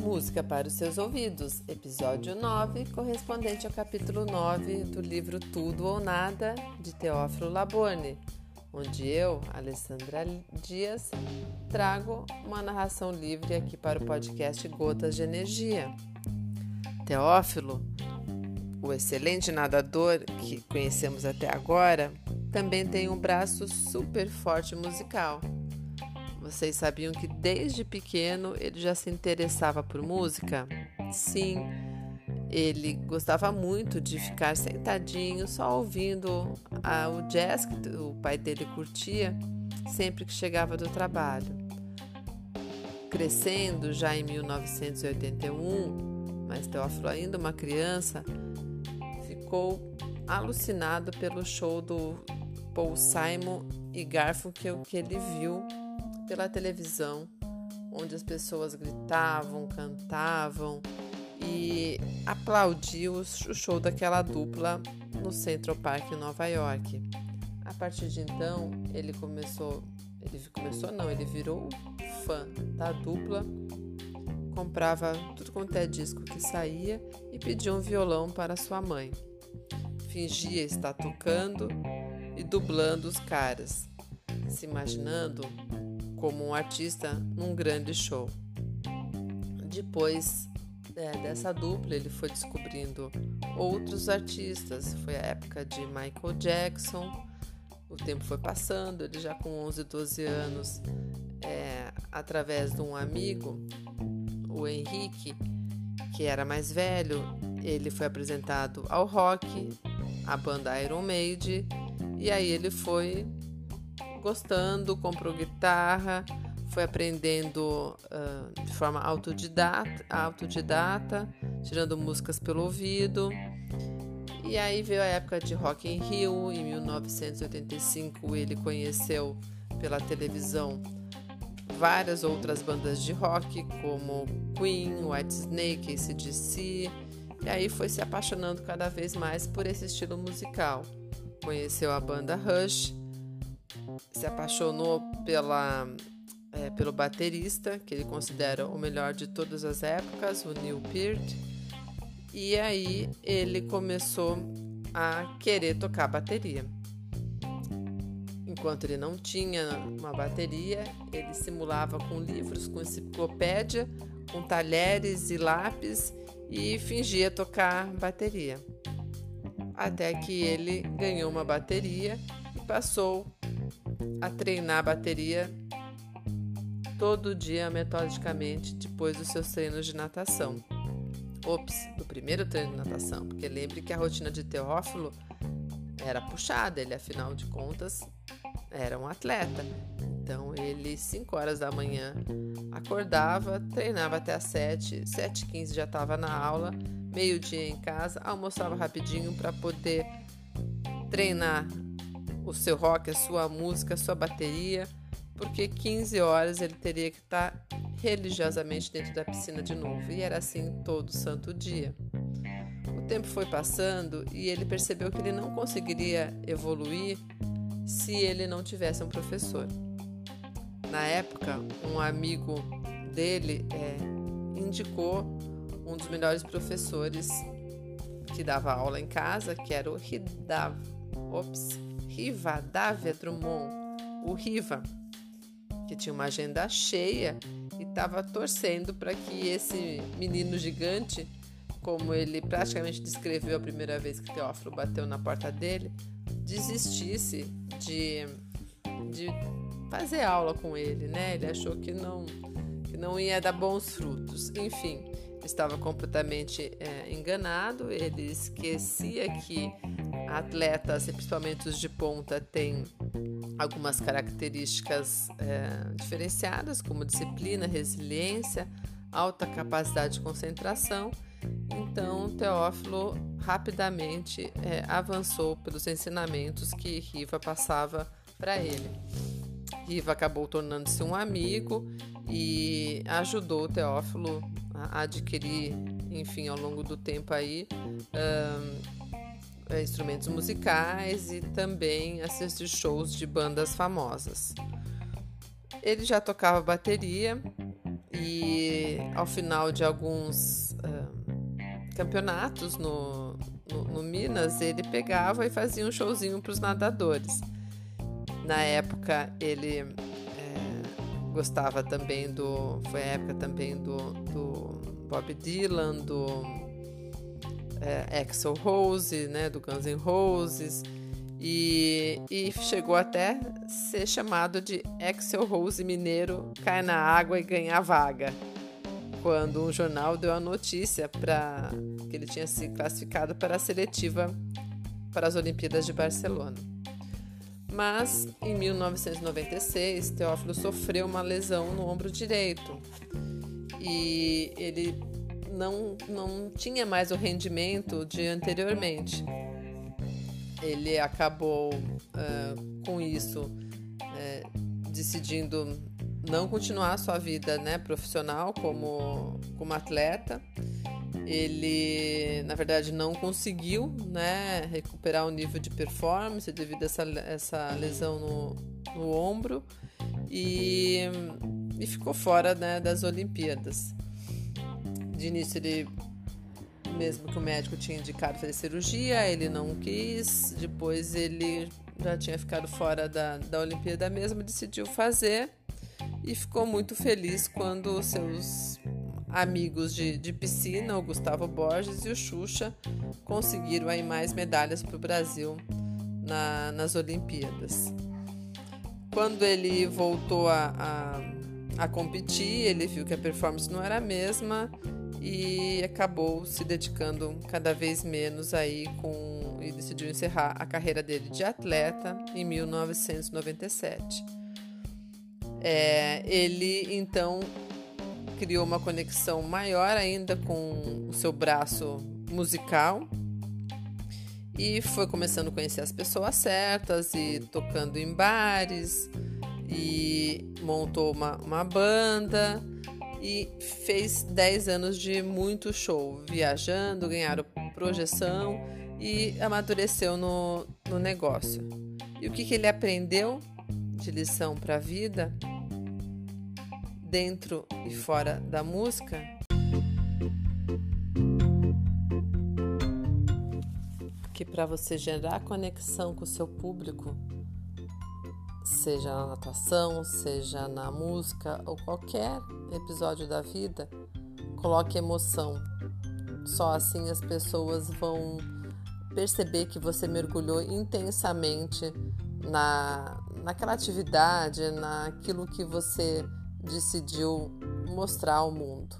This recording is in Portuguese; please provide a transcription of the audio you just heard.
Música para os seus ouvidos, episódio 9, correspondente ao capítulo 9 do livro Tudo ou Nada, de Teófilo Laborde, onde eu, Alessandra Dias, trago uma narração livre aqui para o podcast Gotas de Energia. Teófilo, o excelente nadador que conhecemos até agora, também tem um braço super forte musical. Vocês sabiam que desde pequeno ele já se interessava por música? Sim, ele gostava muito de ficar sentadinho só ouvindo a, o jazz que o pai dele curtia sempre que chegava do trabalho. Crescendo já em 1981, mas Teófilo ainda uma criança, ficou alucinado pelo show do Paul Simon e Garfunkel que ele viu pela televisão, onde as pessoas gritavam, cantavam e aplaudiu o show daquela dupla no Central Park em Nova York. A partir de então, ele começou, ele começou não, ele virou fã da dupla, comprava tudo quanto é disco que saía e pedia um violão para sua mãe. Fingia estar tocando e dublando os caras, se imaginando como um artista num grande show. Depois é, dessa dupla, ele foi descobrindo outros artistas. Foi a época de Michael Jackson. O tempo foi passando, ele já com 11, 12 anos, é, através de um amigo, o Henrique, que era mais velho, ele foi apresentado ao rock, a banda Iron Maiden, e aí ele foi gostando, comprou guitarra, foi aprendendo uh, de forma autodidata, autodidata, tirando músicas pelo ouvido. E aí veio a época de Rock in Rio, em 1985 ele conheceu pela televisão várias outras bandas de rock, como Queen, White Snake, ACDC, e aí foi se apaixonando cada vez mais por esse estilo musical. Conheceu a banda Rush, se apaixonou pela, é, pelo baterista, que ele considera o melhor de todas as épocas, o Neil Peart. E aí ele começou a querer tocar bateria. Enquanto ele não tinha uma bateria, ele simulava com livros, com enciclopédia, com talheres e lápis e fingia tocar bateria. Até que ele ganhou uma bateria e passou a treinar a bateria todo dia metodicamente depois dos seus treinos de natação. Ops, do primeiro treino de natação, porque lembre que a rotina de Teófilo era puxada, ele afinal de contas era um atleta. Então ele, 5 horas da manhã, acordava, treinava até as 7, 7 15 já estava na aula, meio-dia em casa, almoçava rapidinho para poder treinar o seu rock, a sua música, a sua bateria, porque 15 horas ele teria que estar religiosamente dentro da piscina de novo. E era assim todo santo dia. O tempo foi passando e ele percebeu que ele não conseguiria evoluir se ele não tivesse um professor. Na época, um amigo dele é, indicou um dos melhores professores que dava aula em casa, que era o Hidav. Ops, Riva Dávia Drummond, o Riva, que tinha uma agenda cheia e estava torcendo para que esse menino gigante, como ele praticamente descreveu a primeira vez que Teófilo bateu na porta dele, desistisse de, de fazer aula com ele, né? Ele achou que não, que não ia dar bons frutos. Enfim, estava completamente é, enganado, ele esquecia que atletas, principalmente os de ponta, têm algumas características é, diferenciadas, como disciplina, resiliência, alta capacidade de concentração. Então, Teófilo rapidamente é, avançou pelos ensinamentos que Riva passava para ele. Riva acabou tornando-se um amigo e ajudou Teófilo a adquirir, enfim, ao longo do tempo aí, é, instrumentos musicais e também assistir shows de bandas famosas. Ele já tocava bateria e ao final de alguns campeonatos no, no, no, Minas, ele pegava e fazia um showzinho para os nadadores. Na época, ele é, gostava também do. Foi a época também do, do Bob Dylan, do é, Axel Rose, né, do Guns N' Roses. E, e, chegou até ser chamado de Axel Rose Mineiro cai na água e ganha vaga. Quando um jornal deu a notícia para que ele tinha se classificado para a seletiva para as Olimpíadas de Barcelona. Mas em 1996, Teófilo sofreu uma lesão no ombro direito e ele não, não tinha mais o rendimento de anteriormente ele acabou uh, com isso uh, decidindo não continuar sua vida né, profissional como, como atleta. Ele, na verdade, não conseguiu né, recuperar o nível de performance devido a essa, essa lesão no, no ombro e, e ficou fora né, das Olimpíadas. De início, ele mesmo que o médico tinha indicado fazer cirurgia, ele não quis. Depois ele já tinha ficado fora da, da Olimpíada mesmo, decidiu fazer e ficou muito feliz quando seus amigos de, de piscina, o Gustavo Borges e o Xuxa, conseguiram aí mais medalhas para o Brasil na, nas Olimpíadas. Quando ele voltou a, a, a competir, ele viu que a performance não era a mesma e acabou se dedicando cada vez menos aí com e decidiu encerrar a carreira dele de atleta em 1997. É, ele então criou uma conexão maior ainda com o seu braço musical. E foi começando a conhecer as pessoas certas e tocando em bares. E montou uma, uma banda. E fez 10 anos de muito show, viajando, ganharam projeção e amadureceu no, no negócio. E o que, que ele aprendeu de lição para a vida, dentro e fora da música? Que para você gerar conexão com o seu público, seja na natação, seja na música ou qualquer episódio da vida, coloque emoção. Só assim as pessoas vão perceber que você mergulhou intensamente na, naquela atividade, naquilo que você decidiu mostrar ao mundo.